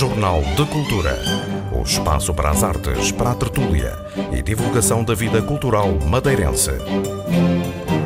Jornal de Cultura. O espaço para as artes, para a tertúlia e divulgação da vida cultural madeirense.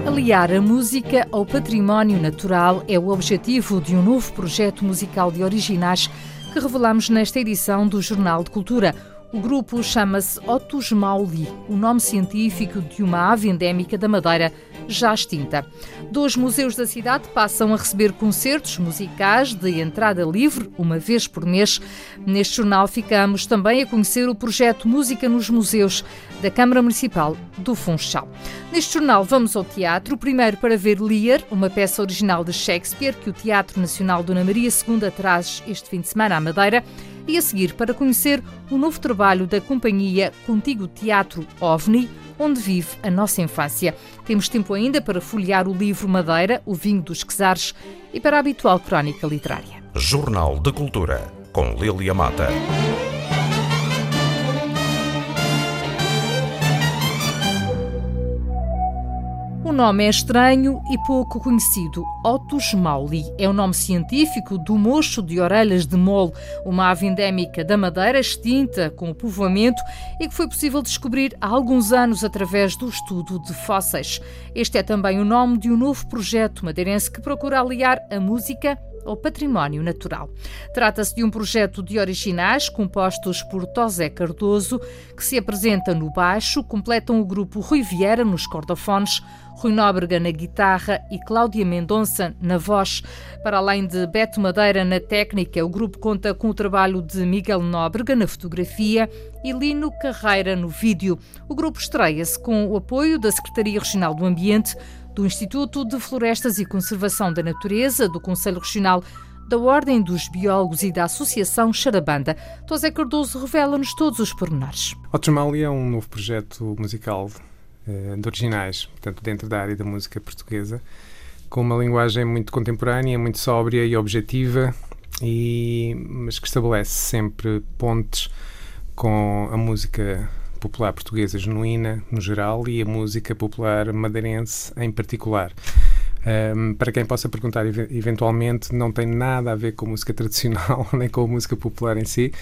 Aliar a música ao património natural é o objetivo de um novo projeto musical de originais que revelamos nesta edição do Jornal de Cultura. O grupo chama-se Otus Mauli, o nome científico de uma ave endémica da Madeira já extinta. Dois museus da cidade passam a receber concertos musicais de entrada livre, uma vez por mês. Neste jornal ficamos também a conhecer o projeto Música nos Museus da Câmara Municipal do Funchal. Neste jornal vamos ao teatro, primeiro para ver Lear, uma peça original de Shakespeare que o Teatro Nacional Dona Maria II traz este fim de semana à Madeira e a seguir para conhecer o novo trabalho da companhia Contigo Teatro OVNI, onde vive a nossa infância. Temos tempo ainda para folhear o livro Madeira, o vinho dos Quesares e para a habitual crónica literária. Jornal de Cultura, com Lilia Mata. Nome é estranho e pouco conhecido. Otus mauli é o nome científico do mocho de orelhas de mole, uma ave endémica da Madeira extinta com o povoamento e que foi possível descobrir há alguns anos através do estudo de fósseis. Este é também o nome de um novo projeto madeirense que procura aliar a música ao património natural. Trata-se de um projeto de originais compostos por Tosé Cardoso, que se apresenta no baixo, completam o grupo Rui Vieira nos cordofones, Rui Nóbrega na guitarra e Cláudia Mendonça na voz. Para além de Beto Madeira na técnica, o grupo conta com o trabalho de Miguel Nóbrega na fotografia e Lino Carreira no vídeo. O grupo estreia-se com o apoio da Secretaria Regional do Ambiente, do Instituto de Florestas e Conservação da Natureza, do Conselho Regional da Ordem dos Biólogos e da Associação Charabanda. Tosé Cardoso revela-nos todos os pormenores. Ottomali é um novo projeto musical eh, de originais, portanto, dentro da área da música portuguesa, com uma linguagem muito contemporânea, muito sóbria e objetiva, e, mas que estabelece sempre pontes com a música popular portuguesa genuína, no geral, e a música popular madeirense em particular. Um, para quem possa perguntar, eventualmente, não tem nada a ver com música tradicional nem com a música popular em si,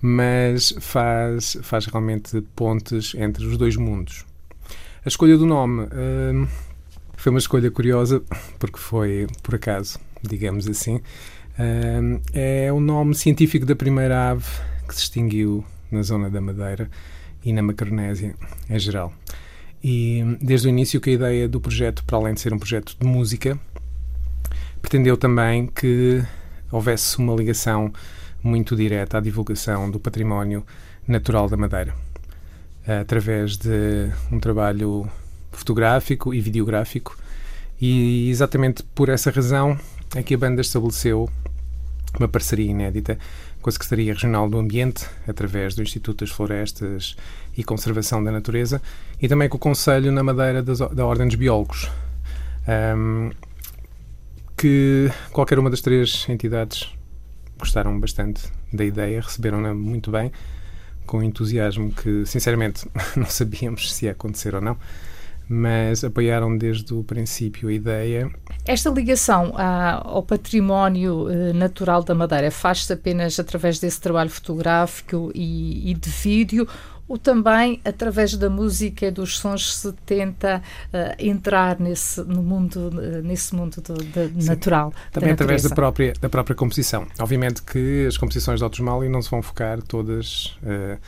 mas faz, faz realmente pontes entre os dois mundos. A escolha do nome um, foi uma escolha curiosa, porque foi, por acaso, digamos assim. Um, é o nome científico da primeira ave que se extinguiu na zona da Madeira e na Macaronésia em geral. E desde o início que a ideia do projeto, para além de ser um projeto de música, pretendeu também que houvesse uma ligação muito direta à divulgação do património natural da Madeira, através de um trabalho fotográfico e videográfico. E exatamente por essa razão é que a banda estabeleceu uma parceria inédita com a Secretaria Regional do Ambiente, através do Instituto das Florestas e Conservação da Natureza, e também com o Conselho na Madeira das, da Ordem dos Biólogos, um, que qualquer uma das três entidades gostaram bastante da ideia, receberam-na muito bem, com entusiasmo que, sinceramente, não sabíamos se ia acontecer ou não mas apoiaram desde o princípio a ideia. Esta ligação ao património eh, natural da Madeira faz-se apenas através desse trabalho fotográfico e, e de vídeo ou também através da música e dos sons se tenta uh, entrar nesse no mundo uh, nesse mundo do, do natural também da através da própria da própria composição. Obviamente que as composições de Autos Mali não se vão focar todas uh,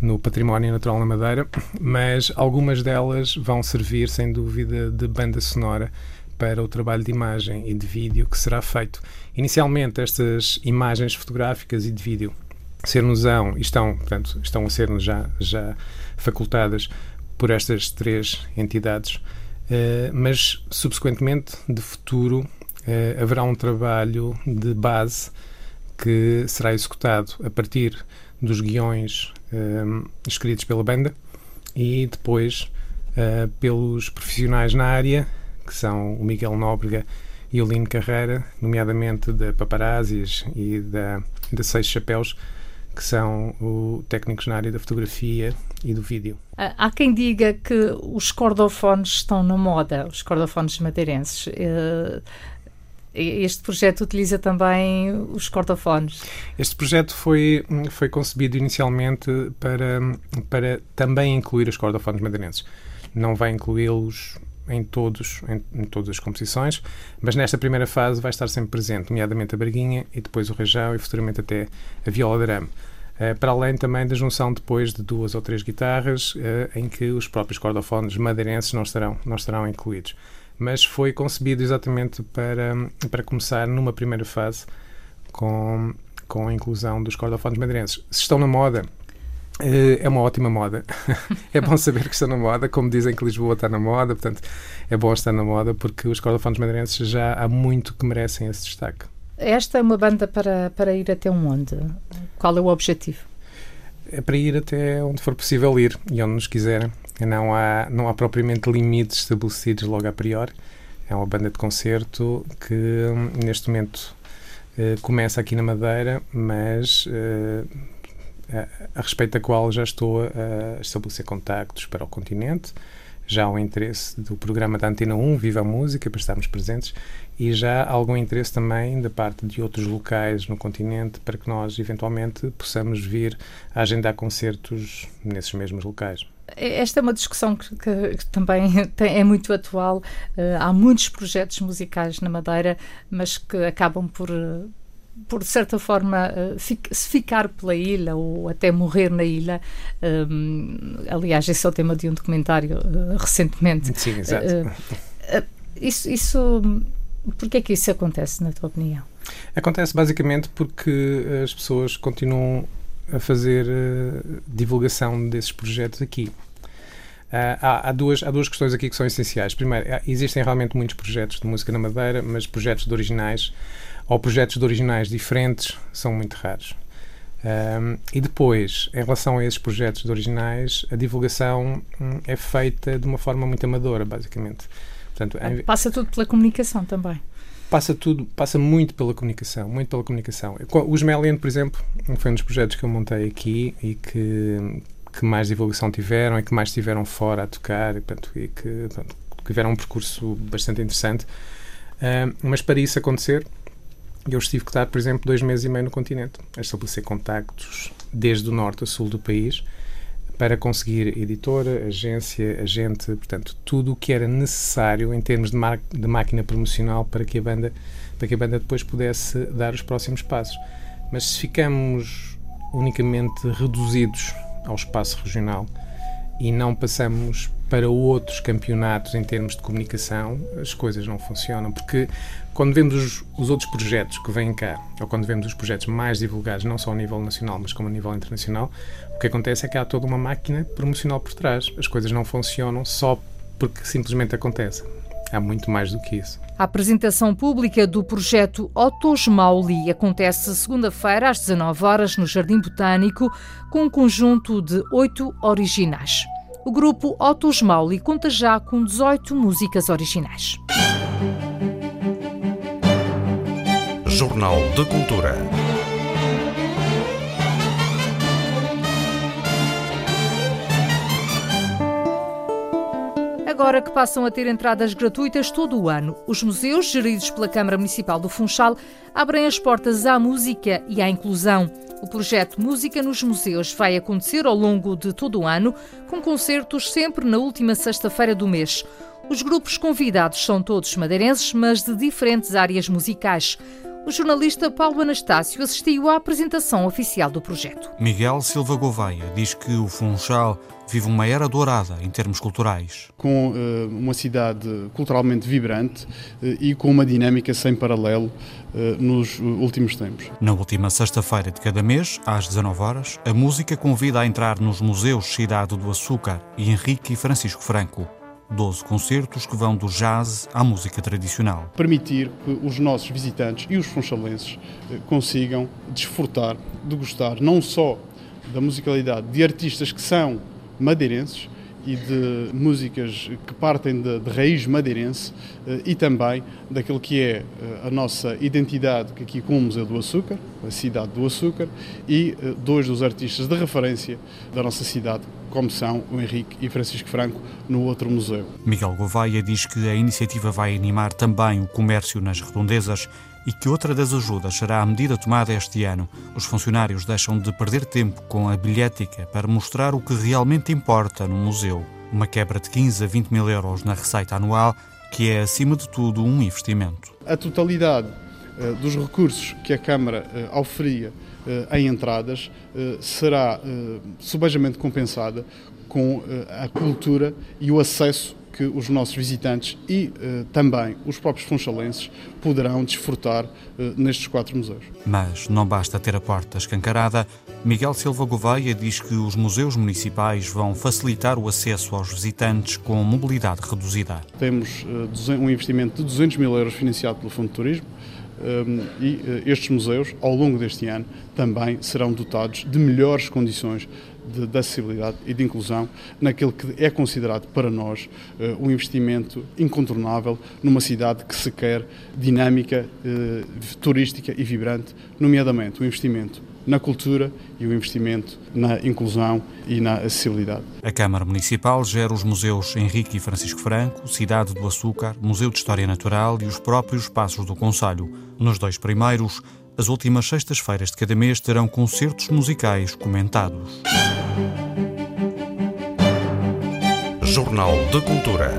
no património natural na Madeira mas algumas delas vão servir sem dúvida de banda sonora para o trabalho de imagem e de vídeo que será feito. Inicialmente, estas imagens fotográficas e de vídeo ser-nos-ão estão, portanto, estão a ser-nos já, já facultadas por estas três entidades, uh, mas subsequentemente, de futuro, uh, haverá um trabalho de base que será executado a partir dos guiões uh, escritos pela banda e depois pelos profissionais na área, que são o Miguel Nóbrega e o Lino Carreira, nomeadamente da Paparazzis e da, da Seis Chapéus, que são o, técnicos na área da fotografia e do vídeo. Há quem diga que os cordofones estão na moda, os cordofones madeirenses. Uh, Este projeto utiliza também os cordofones? Este projeto foi, foi concebido inicialmente para, para também incluir os cordofones madeirenses. Não vai incluí-los em, todos, em, em, todas as composições, mas nesta primeira fase vai estar sempre presente, nomeadamente a Braguinha e depois o Rejão e futuramente até a Viola de. Uh, para além também da junção depois de duas ou três guitarras, uh, em que os próprios cordofones madeirenses não estarão, não estarão incluídos mas foi concebido exatamente para, para começar numa primeira fase com, com a inclusão dos cordofones madeirenses. Se estão na moda, é uma ótima moda. é bom saber que estão na moda, como dizem que Lisboa está na moda, portanto é bom estar na moda porque os cordofones madeirenses já há muito que merecem esse destaque. Esta é uma banda para, para ir até onde? Qual é o objetivo? É para ir até onde for possível ir e onde nos quiserem. Não há, não há propriamente limites estabelecidos logo a priori. É uma banda de concerto que neste momento eh, começa aqui na Madeira, mas eh, a, respeito da qual já estou a estabelecer contactos para o continente. Já há um interesse do programa da Antena 1, Viva a Música, para estarmos presentes, e já há algum interesse também da parte de outros locais no continente para que nós, eventualmente, possamos vir a agendar concertos nesses mesmos locais. Esta é uma discussão que, que, que também tem, é muito atual. Uh, há muitos projetos musicais na Madeira, mas que acabam por, por certa forma, uh, se ficar pela ilha ou até morrer na ilha. Um, aliás, esse é o tema de um documentário uh, recentemente. Sim, exato. isso, isso, porquê é que isso acontece, na tua opinião? Acontece basicamente porque as pessoas continuam a fazer uh, divulgação desses projetos aqui. Uh, há, há, duas, há duas questões aqui que são essenciais. Primeiro, existem realmente muitos projetos de música na Madeira, mas projetos de originais ou projetos de originais diferentes são muito raros. Um, e depois, em relação a esses projetos de originais, a divulgação hum, é feita de uma forma muito amadora, basicamente. Portanto, em... Passa tudo pela comunicação também passa tudo, passa muito pela comunicação, muito pela comunicação. O Smellian, por exemplo, foi um dos projetos que eu montei aqui e que, que mais divulgação tiveram e que mais estiveram fora a tocar e, portanto, e que portanto, tiveram um percurso bastante interessante. Uh, mas para isso acontecer, eu estive que estar, por exemplo, dois meses e meio no continente, a estabelecer contactos desde o norte a sul do país para conseguir editora, agência, agente, portanto, tudo o que era necessário em termos de, de, máquina promocional para que, a banda, para que a banda depois pudesse dar os próximos passos. Mas se ficamos unicamente reduzidos ao espaço regional e não passamos para outros campeonatos em termos de comunicação, as coisas não funcionam. Porque quando vemos os, os, outros projetos que vêm cá, ou quando vemos os projetos mais divulgados, não só a nível nacional, mas como a nível internacional, o que acontece é que há toda uma máquina promocional por trás. As coisas não funcionam só porque simplesmente acontecem. Há muito mais do que isso. A apresentação pública do projeto Otos Mauli acontece segunda-feira às 19 horas no Jardim Botânico, com um conjunto de oito originais. O grupo Otos Mauli conta já com 18 músicas originais. Jornal de Cultura. Agora que passam a ter entradas gratuitas todo o ano, os museus, geridos pela Câmara Municipal do Funchal, abrem as portas à música e à inclusão. O projeto Música nos Museus vai acontecer ao longo de todo o ano, com concertos sempre na última sexta-feira do mês. Os grupos convidados são todos madeirenses, mas de diferentes áreas musicais. O jornalista Paulo Anastácio assistiu à apresentação oficial do projeto. Miguel Silva Gouveia diz que o Funchal vive uma era dourada em termos culturais. Com uh, uma cidade culturalmente vibrante uh, e com uma dinâmica sem paralelo uh, nos últimos tempos. Na última sexta-feira de cada mês, às 19 horas, a música convida a entrar nos museus Cidade do Açúcar e Henrique e Francisco Franco. 12 concertos que vão do jazz à música tradicional. Permitir que os nossos visitantes e os funchalenses consigam desfrutar, degustar não só da musicalidade de artistas que são madeirenses e de músicas que partem de, de raiz madeirense eh, e também daquilo que é eh, a nossa identidade, que aqui com o Museu do Açúcar, a cidade do Açúcar, e eh, dois dos artistas de referência da nossa cidade, como são o Henrique e Francisco Franco no outro museu. Miguel Gouveia diz que a iniciativa vai animar também o comércio nas redondezas e que outra das ajudas será a medida tomada este ano. Os funcionários deixam de perder tempo com a bilhética para mostrar o que realmente importa no museu. Uma quebra de 15 a 20 mil euros na receita anual, que é, acima de tudo, um investimento. A totalidade uh, dos recursos que a Câmara uh, oferia uh, em entradas será subejamente compensada com a cultura e o acesso que os nossos visitantes e eh, também os próprios funchalenses poderão desfrutar eh, nestes quatro museus. Mas não basta ter a porta escancarada. Miguel Silva Gouveia diz que os museus municipais vão facilitar o acesso aos visitantes com mobilidade reduzida. Temos eh, um investimento de 200 mil euros financiado pelo Fundo de Turismo e estes museus, ao longo deste ano, também serão dotados de melhores condições de, de, acessibilidade e de inclusão naquele que é considerado para nós uh, um investimento incontornável numa cidade que se quer dinâmica, uh, turística e vibrante, nomeadamente o investimento na cultura e o investimento na inclusão e na acessibilidade. A Câmara Municipal gera os museus Henrique e Francisco Franco, Cidade do Açúcar, Museu de História Natural e os próprios Passos do Conselho. Nos dois primeiros, as últimas sextas-feiras de cada mês terão concertos musicais comentados. Jornal de Cultura.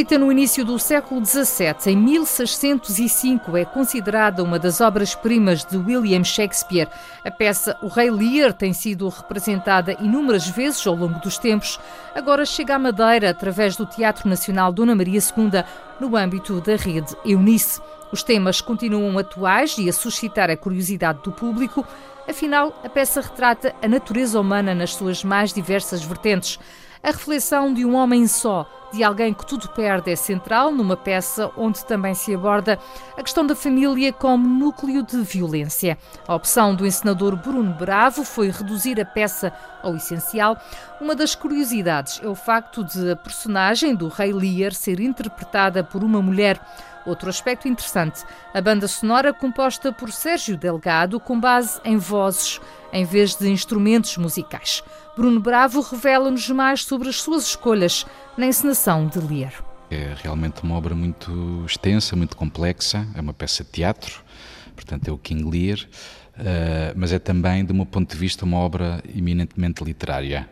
Escrita no início do século XVII, em 1605, é considerada uma das obras-primas de William Shakespeare. A peça O Rei Lear tem sido representada inúmeras vezes ao longo dos tempos. Agora chega à Madeira através do Teatro Nacional Dona Maria II, no âmbito da rede Eunice. Os temas continuam atuais e a suscitar a curiosidade do público. Afinal, a peça retrata a natureza humana nas suas mais diversas vertentes. A reflexão de um homem só, de alguém que tudo perde, é central numa peça onde também se aborda a questão da família como núcleo de violência. A opção do encenador Bruno Bravo foi reduzir a peça ao essencial. Uma das curiosidades é o facto de a personagem do Rei Lear ser interpretada por uma mulher. Outro aspecto interessante, a banda sonora composta por Sérgio Delgado com base em vozes em vez de instrumentos musicais. Bruno Bravo revela-nos mais sobre as suas escolhas na encenação de Lear. É realmente uma obra muito extensa, muito complexa, é uma peça de teatro, portanto é o King Lear, uh, mas é também, de um ponto de vista, uma obra eminentemente literária.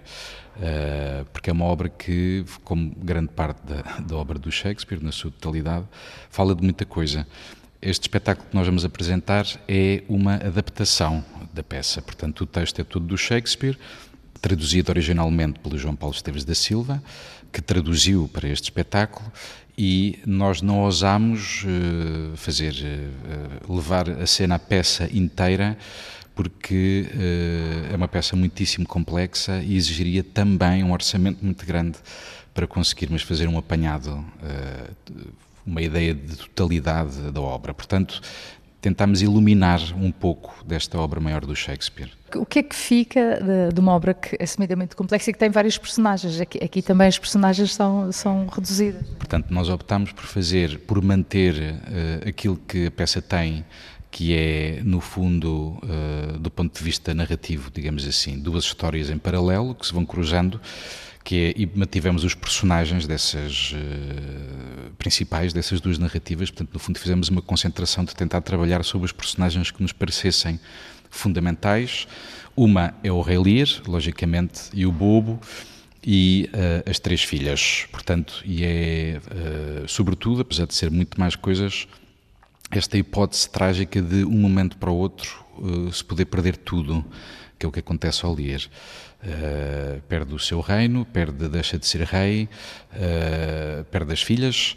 Uh, porque é uma obra que, como grande parte da, da, obra do Shakespeare, na sua totalidade, fala de muita coisa. Este espetáculo que nós vamos apresentar é uma adaptação da peça, portanto, o texto é tudo do Shakespeare, traduzido originalmente pelo João Paulo Esteves da Silva, que traduziu para este espetáculo e nós não ousamos uh, fazer uh, levar a cena a peça inteira porque uh, é uma peça muitíssimo complexa e exigiria também um orçamento muito grande para conseguirmos fazer um apanhado, uma ideia de totalidade da obra. Portanto, tentamos iluminar um pouco desta obra maior do Shakespeare. O que é que fica de, de uma obra que é assumidamente complexa e que tem vários personagens? Aqui, aqui, também as personagens são, são reduzidas. Portanto, nós optamos por fazer, por manter uh, aquilo que a peça tem, que é, no fundo, uh, do ponto de vista narrativo, digamos assim, duas histórias em paralelo que se vão cruzando que é, e mantivemos os personagens dessas uh, principais, dessas duas narrativas, portanto, no fundo fizemos uma concentração de tentar trabalhar sobre os personagens que nos parecessem fundamentais. Uma é o Rei Lear, logicamente, e o Bobo, e uh, as três filhas. Portanto, e é, sobretudo, apesar de ser muito mais coisas, esta hipótese trágica de um momento para o outro uh, se poder perder tudo, que é o que acontece ao Lear. Uh, perde o seu reino, perde, deixa de ser rei, uh, perde as filhas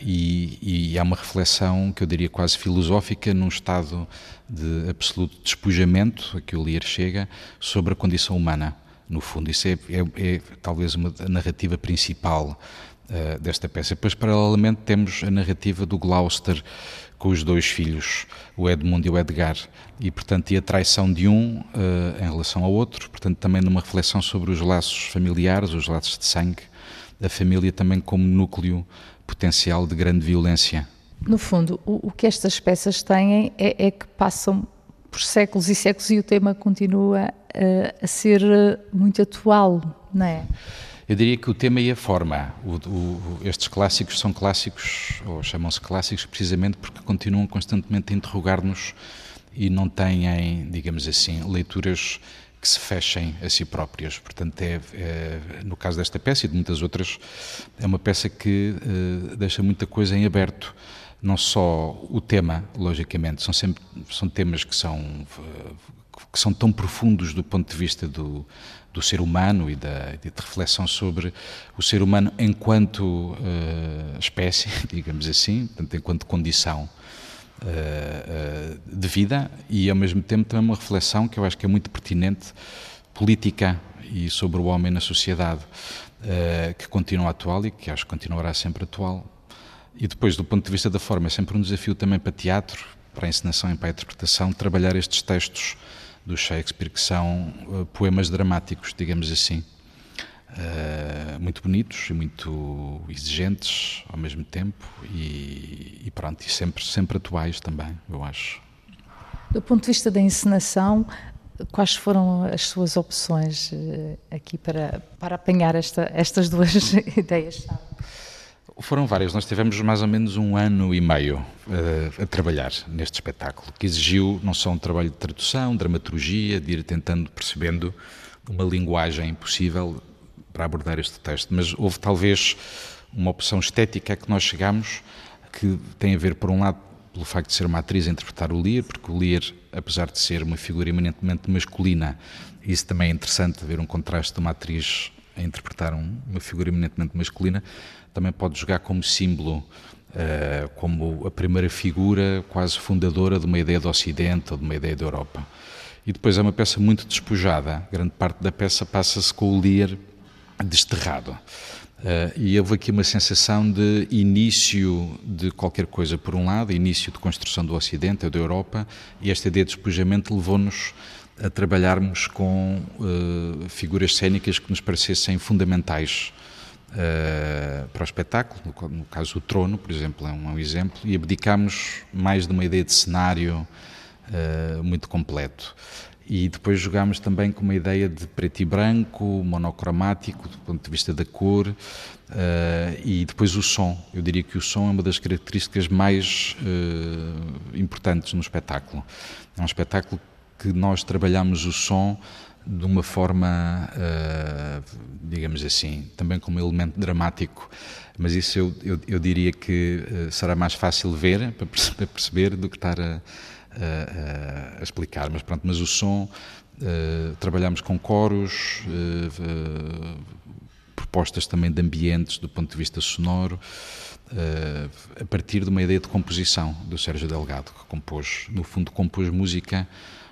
e, e, há uma reflexão que eu diria quase filosófica num estado de absoluto despojamento a que o Lear chega sobre a condição humana, no fundo. Isso é, é, é talvez uma narrativa principal desta peça. Depois, paralelamente, temos a narrativa do Gloucester, com os dois filhos, o Edmund e o Edgar, e portanto e a traição de um uh, em relação ao outro, portanto também numa reflexão sobre os laços familiares, os laços de sangue, a família também como núcleo potencial de grande violência. No fundo, o, o que estas peças têm é, é, que passam por séculos e séculos e o tema continua a, a ser muito atual, não é? Eu diria que o tema e a forma. O, o, estes clássicos são clássicos, ou chamam-se clássicos, precisamente porque continuam constantemente a interrogar-nos e não têm, digamos assim, leituras que se fechem a si próprias. Portanto, é, é, no caso desta peça e de muitas outras, é uma peça que uh, deixa muita coisa em aberto. Não só o tema, logicamente, são sempre são temas que são que são tão profundos do ponto de vista do, do ser humano e da de reflexão sobre o ser humano enquanto uh, espécie, digamos assim, portanto, enquanto condição uh, uh, de vida e ao mesmo tempo também uma reflexão que eu acho que é muito pertinente política e sobre o homem na sociedade que continua atual e que acho que continuará sempre atual. E depois do ponto de vista da forma é sempre um desafio também para teatro para a encenação e para a interpretação trabalhar estes textos do Shakespeare, que são uh, poemas dramáticos, digamos assim. Uh, muito bonitos e muito exigentes ao mesmo tempo e, e, pronto, e sempre, sempre atuais também, eu acho. Do ponto de vista da encenação, quais foram as suas opções uh, aqui para, para apanhar esta, estas duas ideias? Foram várias. Nós tivemos mais ou menos um ano e meio uh, a trabalhar neste espetáculo, que exigiu não só um trabalho de tradução, dramaturgia, de ir tentando percebendo uma linguagem possível para abordar este texto, mas houve talvez uma opção estética a que nós chegamos que tem a ver, por um lado, pelo facto de ser uma atriz a interpretar o Lear, porque o Lear, apesar de ser uma figura eminentemente masculina, isso também é interessante, ver um contraste de uma atriz a interpretar um, uma figura eminentemente masculina, também pode jogar como símbolo, uh, como a primeira figura quase fundadora de uma ideia do Ocidente ou de uma ideia da Europa. E depois é uma peça muito despojada, grande parte da peça passa-se com o Lear desterrado. Uh, e houve aqui uma sensação de início de qualquer coisa, por um lado, início de construção do Ocidente da Europa, e esta ideia de despojamento levou-nos a trabalharmos com uh, figuras cênicas que nos parecessem fundamentais uh, para o espetáculo, no, no, caso o Trono, por exemplo, é um, é um, exemplo, e abdicámos mais de uma ideia de cenário uh, muito completo. E depois jogámos também com uma ideia de preto e branco, monocromático, do ponto de vista da cor, uh, e depois o som. Eu diria que o som é uma das características mais importantes no espetáculo. É um espetáculo que nós trabalhamos o som de uma forma, uh, digamos assim, também como elemento dramático, mas isso eu, eu, eu diria que uh, será mais fácil ver, para perceber, do que estar a, a, a explicar. Mas pronto, mas o som, uh, trabalhamos com coros, propostas também de ambientes do ponto de vista sonoro, a partir de uma ideia de composição do Sérgio Delgado, que compôs, no fundo, compôs música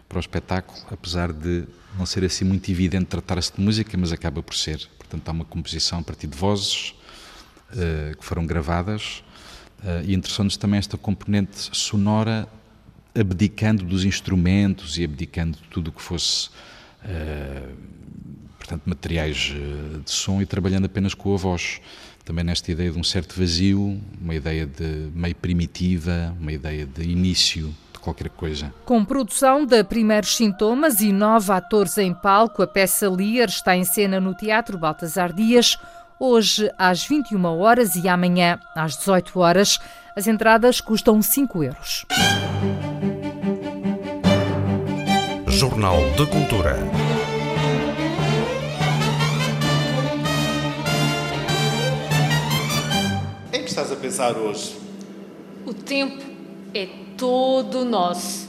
para o espetáculo, apesar de não ser assim muito evidente tratar-se de música, mas acaba por ser. Portanto, há uma composição a partir de vozes uh, que foram gravadas uh, e interessante também esta componente sonora abdicando dos instrumentos e abdicando de tudo o que fosse uh, portanto materiais de som e trabalhando apenas com a voz também nesta ideia de um certo vazio uma ideia de meio primitiva uma ideia de início qualquer coisa. Com produção de Primeiros Sintomas e nove atores em palco, a peça Lear está em cena no Teatro Baltasar Dias, hoje às 21 horas e amanhã às 18 horas. As entradas custam 5 euros. Jornal de Cultura. Em que estás a pensar hoje? O tempo é todo nosso.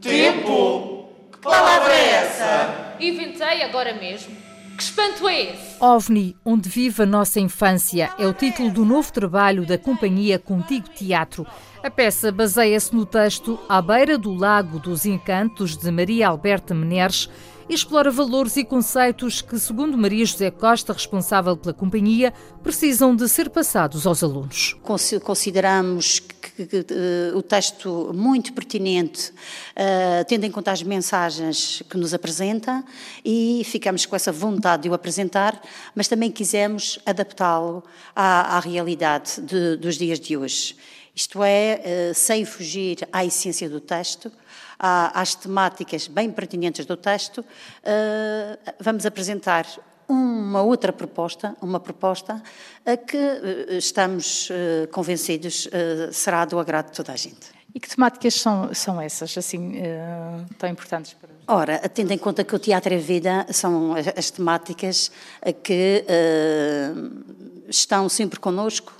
Tempo? Que palavra é essa? Inventei agora mesmo. Que espanto é esse? OVNI, onde vive a nossa infância, é o título do novo trabalho da companhia Contigo Teatro. A peça baseia-se no texto À beira do Lago dos Encantos, de Maria Alberta Meneres, e explora valores e conceitos que, segundo Maria José Costa, responsável pela companhia, precisam de ser passados aos alunos. Consideramos que que, uh, o texto muito pertinente, uh, tendo em conta as mensagens que nos apresenta, e ficamos com essa vontade de o apresentar, mas também quisemos adaptá-lo à, à, realidade de, dos dias de hoje. Isto é, uh, sem fugir à essência do texto, às temáticas bem pertinentes do texto, vamos apresentar uma outra proposta, uma proposta a que eh, estamos eh, convencidos eh, será do agrado de toda a gente. E que temáticas são, são essas, assim, tão importantes para Ora, tendo em conta que o teatro é vida, são as temáticas que uh, estão sempre connosco,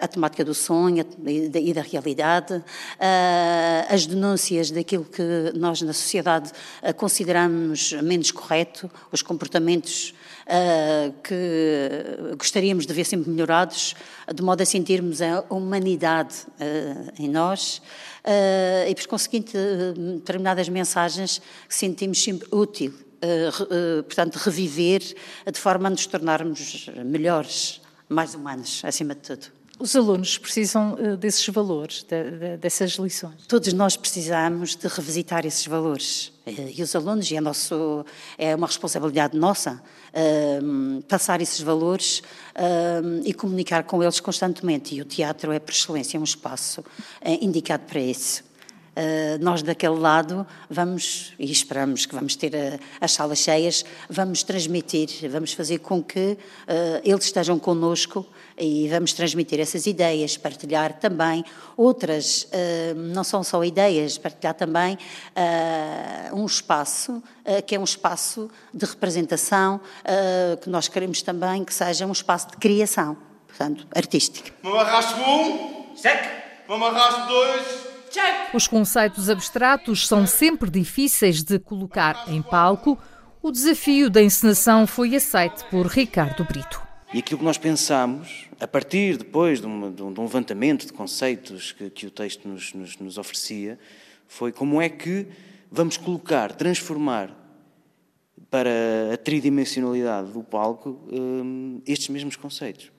a temática do sonho e da, realidade, uh, as denúncias daquilo que nós na sociedade uh, consideramos menos correto, os comportamentos que gostaríamos de ver sempre melhorados, de modo a sentirmos a humanidade em nós. e, por conseguinte, determinadas mensagens que sentimos sempre útil, portanto, reviver de forma a nos tornarmos melhores mais humanos, acima de tudo. Os alunos precisam uh, desses valores, de, de, dessas lições? Todos nós precisamos de revisitar esses valores. Uh, e os alunos, e é, nosso, é uma responsabilidade nossa, passar esses valores e comunicar com eles constantemente. E o teatro é, por excelência, um espaço indicado para isso. Uh, nós daquele lado vamos, e esperamos que vamos ter uh, as salas cheias, vamos transmitir, vamos fazer com que uh, eles estejam connosco e vamos transmitir essas ideias, partilhar também outras, não são só ideias, partilhar também um espaço que é um espaço de representação, que nós queremos também que seja um espaço de criação, portanto, artística. Vamos arrasto um, cheque. Vamos arrasto dois, os conceitos abstratos são sempre difíceis de colocar em palco. O desafio da encenação foi aceito por Ricardo Brito. E aquilo que nós pensamos, a partir depois de um, de um levantamento de conceitos que, que o texto nos, nos, nos, oferecia, foi como é que vamos colocar, transformar para a tridimensionalidade do palco um, estes mesmos conceitos.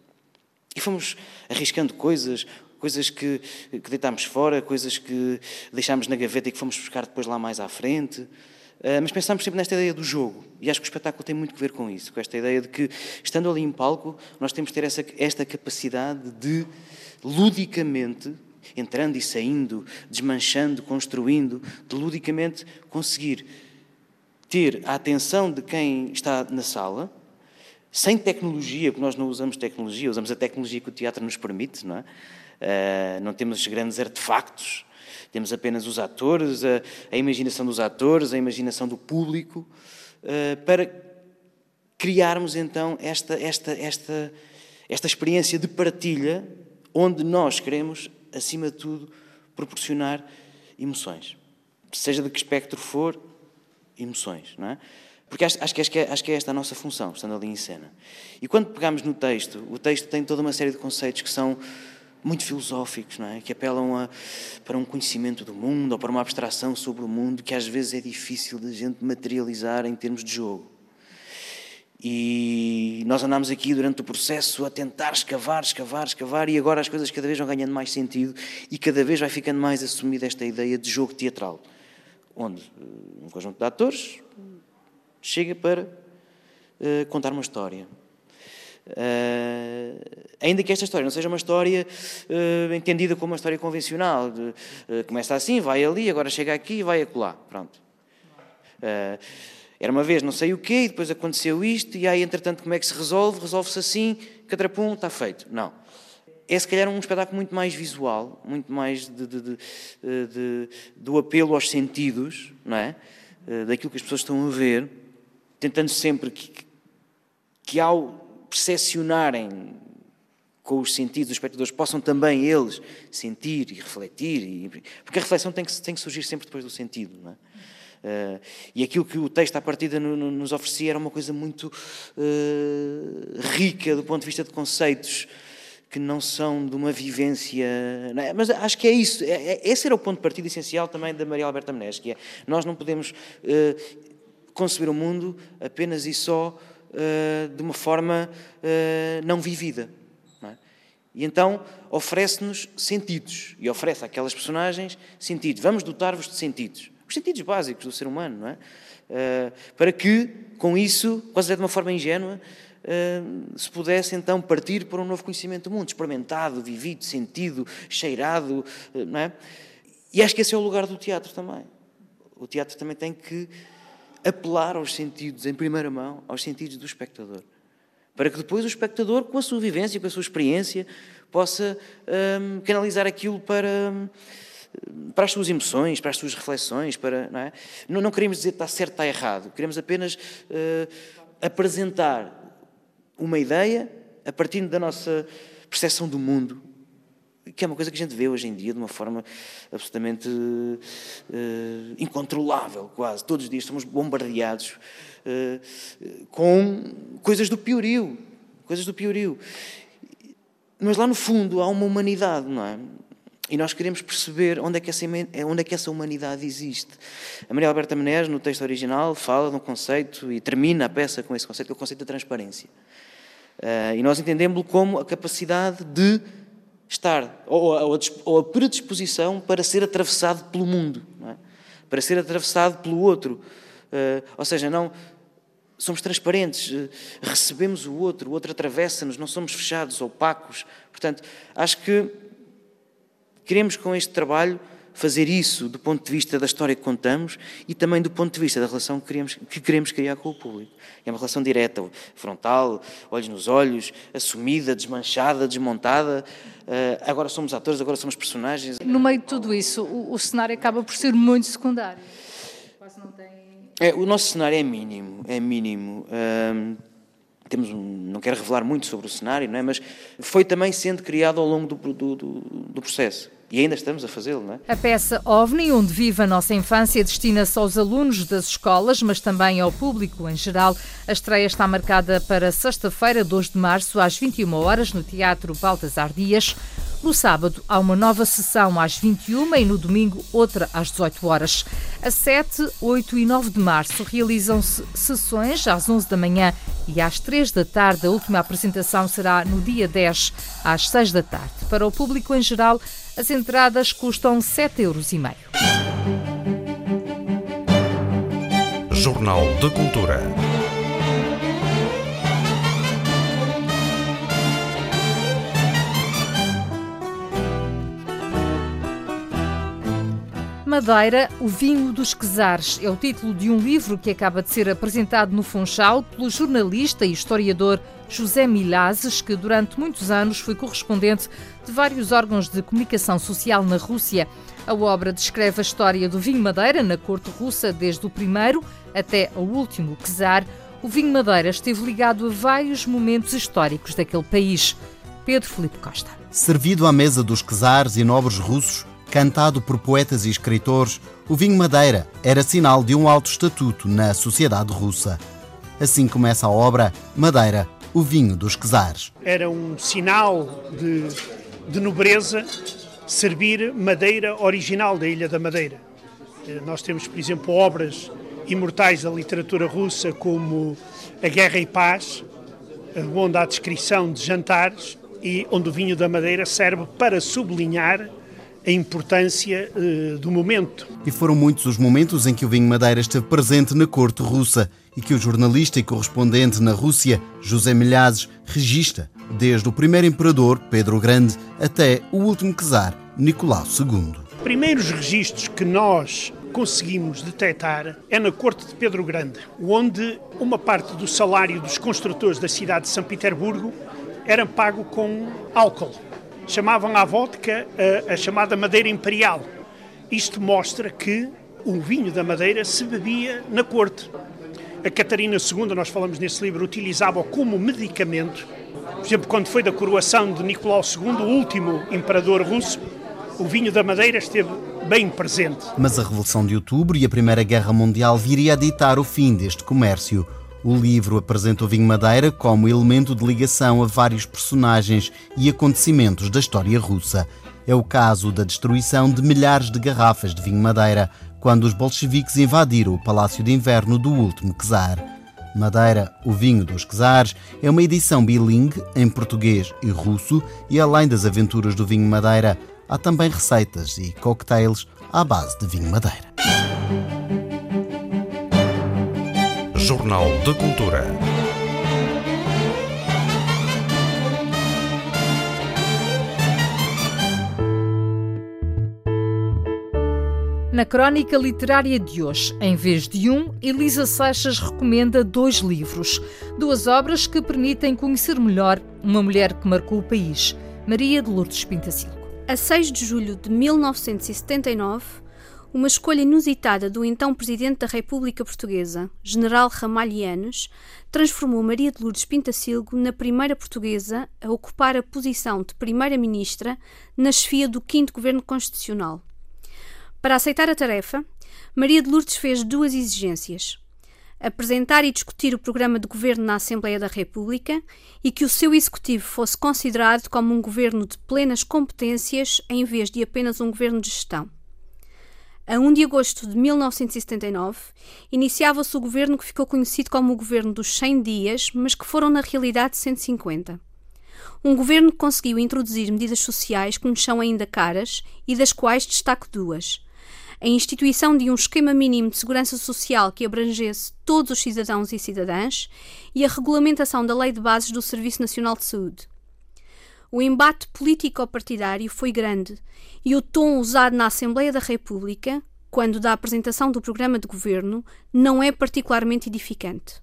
E fomos arriscando coisas, coisas que, que deitámos fora, coisas que deixámos na gaveta e que fomos buscar depois lá mais à frente. Uh, mas pensámos sempre nesta ideia do jogo, e acho que o espetáculo tem muito a ver com isso, com esta ideia de que, estando ali em palco, nós temos que ter essa, esta capacidade de, ludicamente, entrando e saindo, desmanchando, construindo, de ludicamente conseguir ter a atenção de quem está na sala, sem tecnologia, porque nós não usamos tecnologia, usamos a tecnologia que o teatro nos permite, não é? Uh, não temos grandes artefactos, temos apenas os atores, a, a imaginação dos atores, a imaginação do público, uh, para criarmos então esta, esta, esta, esta experiência de partilha, onde nós queremos, acima de tudo, proporcionar emoções. Seja de que espectro for, emoções, não é? Porque acho, acho, que, acho, que é, acho que é esta a nossa função, estando ali em cena. E quando pegamos no texto, o texto tem toda uma série de conceitos que são muito filosóficos, não é? que apelam a, para um conhecimento do mundo ou para uma abstração sobre o mundo que às vezes é difícil de gente materializar em termos de jogo. E nós andamos aqui durante o processo a tentar escavar, escavar, escavar, e agora as coisas cada vez vão ganhando mais sentido e cada vez vai ficando mais assumida esta ideia de jogo teatral, onde eh, um conjunto de atores chega para uh, contar uma história. Uh, ainda que esta história não seja uma história uh, entendida como uma história convencional, de, uh, começa assim, vai ali, agora chega aqui e vai acolá. Pronto. era uma vez não sei o quê, e depois aconteceu isto, e aí, entretanto, como é que se resolve? Resolve-se assim, catrapum, está feito. Não. É se calhar um espetáculo muito mais visual, muito mais de, de, do apelo aos sentidos, não é? daquilo que as pessoas estão a ver, tentando sempre que, que ao percepcionarem com os sentidos dos espectadores, possam também eles sentir e refletir, e, porque a reflexão tem que, tem que surgir sempre depois do sentido. Não é? Uh, e aquilo que o texto à partida no, no, nos oferecia era uma coisa muito uh, rica do ponto de vista de conceitos que não são de uma vivência. É? Mas acho que é isso. É, é, esse era o ponto de partida essencial também da Maria Alberta Menezes, que é nós não podemos uh, conceber o mundo apenas e só uh, de uma forma uh, não vivida. É? E então oferece-nos sentidos e oferece àquelas personagens sentidos. Vamos dotar-vos de sentidos. Os sentidos básicos do ser humano, não é? Uh, para que, com isso, quase de uma forma ingênua, uh, se pudesse então partir para um novo conhecimento do mundo, experimentado, vivido, sentido, cheirado, uh, não é? E acho que esse é o lugar do teatro também. O teatro também tem que apelar aos sentidos, em primeira mão, aos sentidos do espectador para que depois o espectador, com a sua vivência, com a sua experiência, possa um, canalizar aquilo para, hum, para as suas emoções, para as suas reflexões. Para, não, é? não, não queremos dizer que está certo, está errado. Queremos apenas uh, apresentar uma ideia a partir da nossa percepção do mundo, que é uma coisa que a gente vê hoje em dia de uma forma absolutamente uh, incontrolável, quase. Todos os dias somos bombardeados uh, com coisas do piorio, coisas do piorio. Mas lá no fundo há uma humanidade, não é? E nós queremos perceber onde é, que essa, onde é que essa humanidade existe. A Maria Alberta Menezes, no texto original, fala de um conceito e termina a peça com esse conceito, que é o conceito da transparência. Uh, e nós entendemos-lo como a capacidade de estar, ou a, ou a, predisposição para ser atravessado pelo mundo, é? para ser atravessado pelo outro. Uh, ou seja, não somos transparentes, uh, recebemos o outro, o outro atravessa-nos, não somos fechados, opacos. Portanto, acho que queremos com este trabalho fazer isso do ponto de vista da história que contamos e também do ponto de vista da relação que queremos, que queremos criar com o público. É uma relação direta, frontal, olhos nos olhos, assumida, desmanchada, desmontada. Uh, agora somos atores, agora somos personagens. No meio de tudo isso, o, o cenário acaba por ser muito secundário. Quase não tem. É, o nosso cenário é mínimo, é mínimo. Um, temos um, não quero revelar muito sobre o cenário, não é? mas foi também sendo criado ao longo do, do, do, do processo. E ainda estamos a fazê-lo, não é? A peça OVNI, onde vive a nossa infância, destina-se aos alunos das escolas, mas também ao público em geral. A estreia está marcada para sexta-feira, 2 de março, às 21 horas, no Teatro Baltasar Dias. No sábado há uma nova sessão às 21 e no domingo outra às 18 horas. A 7, 8 e 9 de março realizam-se sessões às 11 da manhã e às 3 da tarde. A última apresentação será no dia 10 às 6 da tarde. Para o público em geral, as entradas custam 7,5 euros. Jornal de Cultura. Madeira, o vinho dos Quesares é o título de um livro que acaba de ser apresentado no Funchal pelo jornalista e historiador José Milazes, que durante muitos anos foi correspondente de vários órgãos de comunicação social na Rússia. A obra descreve a história do vinho Madeira na corte russa desde o primeiro até o último czar. O vinho Madeira esteve ligado a vários momentos históricos daquele país. Pedro Felipe Costa. Servido à mesa dos czares e nobres russos, cantado por poetas e escritores, o vinho Madeira era sinal de um alto estatuto na sociedade russa. Assim começa a obra Madeira, o vinho dos czares. Era um sinal de, de nobreza servir madeira original da Ilha da Madeira. Eh, nós temos, por exemplo, obras imortais da literatura russa como A Guerra e Paz, eh, onde há descrição de jantares e onde o vinho da Madeira serve para sublinhar a importância uh, do momento. E foram muitos os momentos em que o vinho Madeira esteve presente na corte russa e que o jornalista e correspondente na Rússia, José Milhazes, registra desde o primeiro imperador, Pedro o Grande, até o último czar, Nicolau II. Primeiros registros que nós conseguimos detectar é na corte de Pedro o Grande, onde uma parte do salário dos construtores da cidade de São Petersburgo era pago com álcool chamavam à vodka a, a chamada madeira imperial. Isto mostra que o vinho da madeira se bebia na corte. A Catarina II, nós falamos nesse livro, utilizava-o como medicamento. Por exemplo, quando foi da coroação de Nicolau II, o último imperador russo, o vinho da madeira esteve bem presente. Mas a Revolução de Outubro e a Primeira Guerra Mundial viria a ditar o fim deste comércio. O livro apresenta o vinho Madeira como elemento de ligação a vários personagens e acontecimentos da história russa. É o caso da destruição de milhares de garrafas de vinho Madeira quando os bolcheviques invadiram o Palácio de Inverno do último czar. Madeira, o vinho dos Quesares, é uma edição bilingue em português e russo e além das aventuras do vinho Madeira, há também receitas e cocktails à base de vinho Madeira. Jornal de Cultura. Na crónica literária de hoje, em vez de um, Elisa Seixas recomenda dois livros, duas obras que permitem conhecer melhor uma mulher que marcou o país, Maria de Lourdes Pintacilgo. A 6 de julho de 1979, uma escolha inusitada do então Presidente da República Portuguesa, General Ramalhianos, transformou Maria de Lourdes Pintacilgo na primeira portuguesa a ocupar a posição de Primeira-Ministra na chefia do 5 Governo Constitucional. Para aceitar a tarefa, Maria de Lourdes fez duas exigências: apresentar e discutir o programa de governo na Assembleia da República e que o seu executivo fosse considerado como um governo de plenas competências em vez de apenas um governo de gestão. A 1 de agosto de 1979, iniciava-se o governo que ficou conhecido como o governo dos 100 dias, mas que foram na realidade 150. Um governo que conseguiu introduzir medidas sociais que nos são ainda caras e das quais destaco duas a instituição de um esquema mínimo de segurança social que abrangesse todos os cidadãos e cidadãs e a regulamentação da Lei de Bases do Serviço Nacional de Saúde. O embate político-partidário foi grande e o tom usado na Assembleia da República, quando da apresentação do programa de governo, não é particularmente edificante.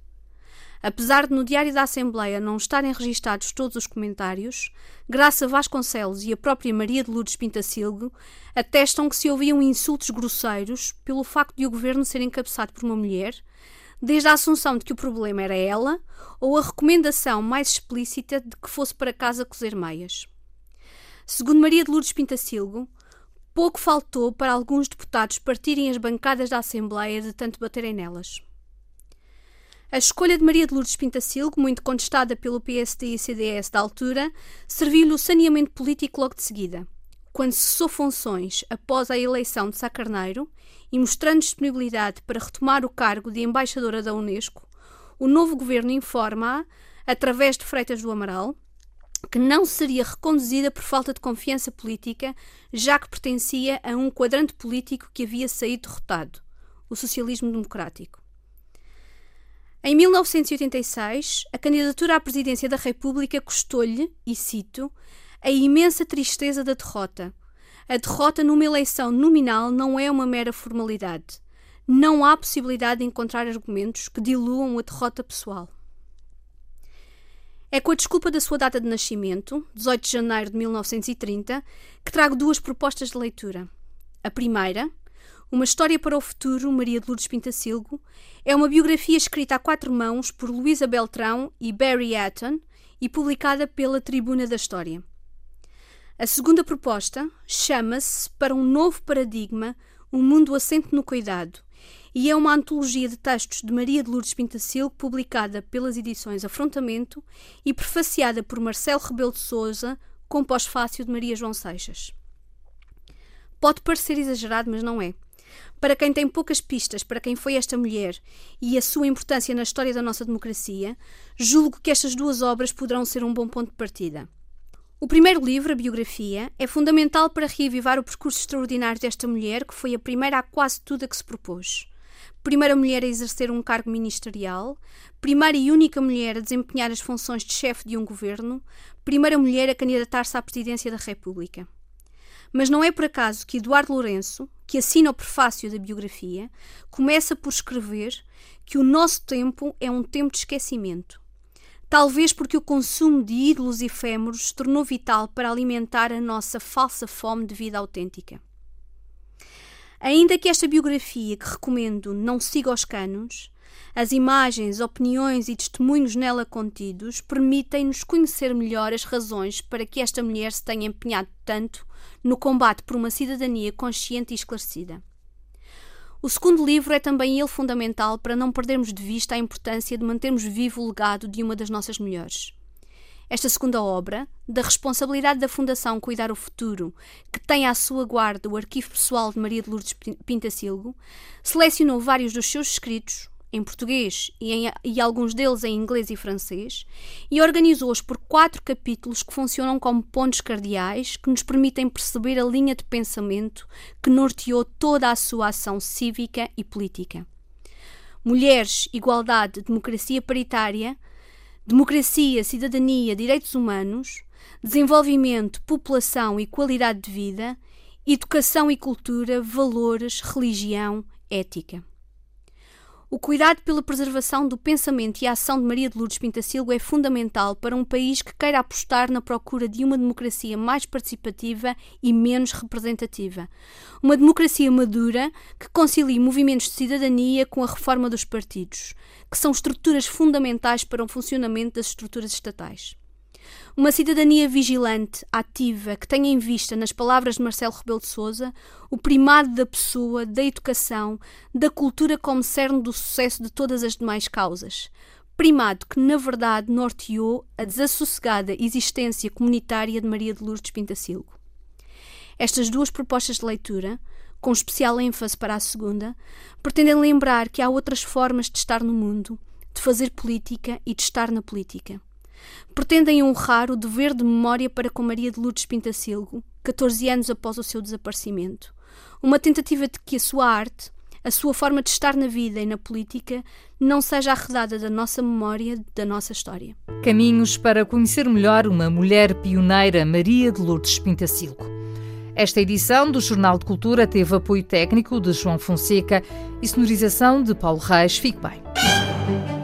Apesar de no Diário da Assembleia não estarem registados todos os comentários, Graça Vasconcelos e a própria Maria de Lourdes Pintacilgo atestam que se ouviam insultos grosseiros pelo facto de o governo ser encabeçado por uma mulher, desde a assunção de que o problema era ela ou a recomendação mais explícita de que fosse para casa cozer meias. Segundo Maria de Lourdes Pintacilgo, pouco faltou para alguns deputados partirem as bancadas da Assembleia de tanto baterem nelas. A escolha de Maria de Lourdes Pintacilgo, muito contestada pelo PSD e CDS da altura, serviu-lhe o saneamento político logo de seguida. Quando cessou funções após a eleição de Sá Carneiro e mostrando disponibilidade para retomar o cargo de embaixadora da Unesco, o novo governo informa-a, através de Freitas do Amaral, que não seria reconduzida por falta de confiança política, já que pertencia a um quadrante político que havia saído derrotado, o socialismo democrático. Em 1986, a candidatura à presidência da República custou-lhe, e cito, a imensa tristeza da derrota. A derrota numa eleição nominal não é uma mera formalidade. Não há possibilidade de encontrar argumentos que diluam a derrota pessoal. É com a desculpa da sua data de nascimento, 18 de janeiro de 1930, que trago duas propostas de leitura. A primeira, uma História para o Futuro, Maria de Lourdes Pintacilgo, é uma biografia escrita a quatro mãos por Luísa Beltrão e Barry Atton e publicada pela Tribuna da História. A segunda proposta chama-se Para um Novo Paradigma, um mundo assente no cuidado, e é uma antologia de textos de Maria de Lourdes Pintacilgo publicada pelas edições Afrontamento e prefaciada por Marcelo Rebelo de Souza com pós-fácil de Maria João Seixas. Pode parecer exagerado, mas não é. Para quem tem poucas pistas para quem foi esta mulher e a sua importância na história da nossa democracia, julgo que estas duas obras poderão ser um bom ponto de partida. O primeiro livro, a biografia, é fundamental para reavivar o percurso extraordinário desta mulher que foi a primeira a quase tudo a que se propôs. Primeira mulher a exercer um cargo ministerial, primeira e única mulher a desempenhar as funções de chefe de um governo, primeira mulher a candidatar-se à presidência da República. Mas não é por acaso que Eduardo Lourenço, que assina o prefácio da biografia, começa por escrever que o nosso tempo é um tempo de esquecimento. Talvez porque o consumo de ídolos efêmeros se tornou vital para alimentar a nossa falsa fome de vida autêntica. Ainda que esta biografia que recomendo não siga os canos, as imagens, opiniões e testemunhos nela contidos permitem-nos conhecer melhor as razões para que esta mulher se tenha empenhado tanto no combate por uma cidadania consciente e esclarecida. O segundo livro é também ele fundamental para não perdermos de vista a importância de mantermos vivo o legado de uma das nossas melhores. Esta segunda obra, da responsabilidade da Fundação Cuidar o Futuro, que tem à sua guarda o arquivo pessoal de Maria de Lourdes Pintacilgo, selecionou vários dos seus escritos, em português e, em, e alguns deles em inglês e francês, e organizou-os por quatro capítulos que funcionam como pontos cardeais que nos permitem perceber a linha de pensamento que norteou toda a sua ação cívica e política. Mulheres, Igualdade, Democracia Paritária, Democracia, Cidadania, Direitos Humanos, Desenvolvimento, População e Qualidade de Vida, Educação e Cultura, Valores, Religião, Ética. O cuidado pela preservação do pensamento e a ação de Maria de Lourdes Pintacilgo é fundamental para um país que queira apostar na procura de uma democracia mais participativa e menos representativa. Uma democracia madura que concilie movimentos de cidadania com a reforma dos partidos, que são estruturas fundamentais para o funcionamento das estruturas estatais. Uma cidadania vigilante, ativa, que tenha em vista, nas palavras de Marcelo Rebelo de Sousa, o primado da pessoa, da educação, da cultura como cerne do sucesso de todas as demais causas. Primado que, na verdade, norteou a desassossegada existência comunitária de Maria de Lourdes Pintacilgo. Estas duas propostas de leitura, com especial ênfase para a segunda, pretendem lembrar que há outras formas de estar no mundo, de fazer política e de estar na política pretendem honrar o dever de memória para com Maria de Lourdes Pintacilgo, 14 anos após o seu desaparecimento. Uma tentativa de que a sua arte, a sua forma de estar na vida e na política, não seja arredada da nossa memória, da nossa história. Caminhos para conhecer melhor uma mulher pioneira, Maria de Lourdes Pintacilgo. Esta edição do Jornal de Cultura teve apoio técnico de João Fonseca e sonorização de Paulo Reis. Fique bem.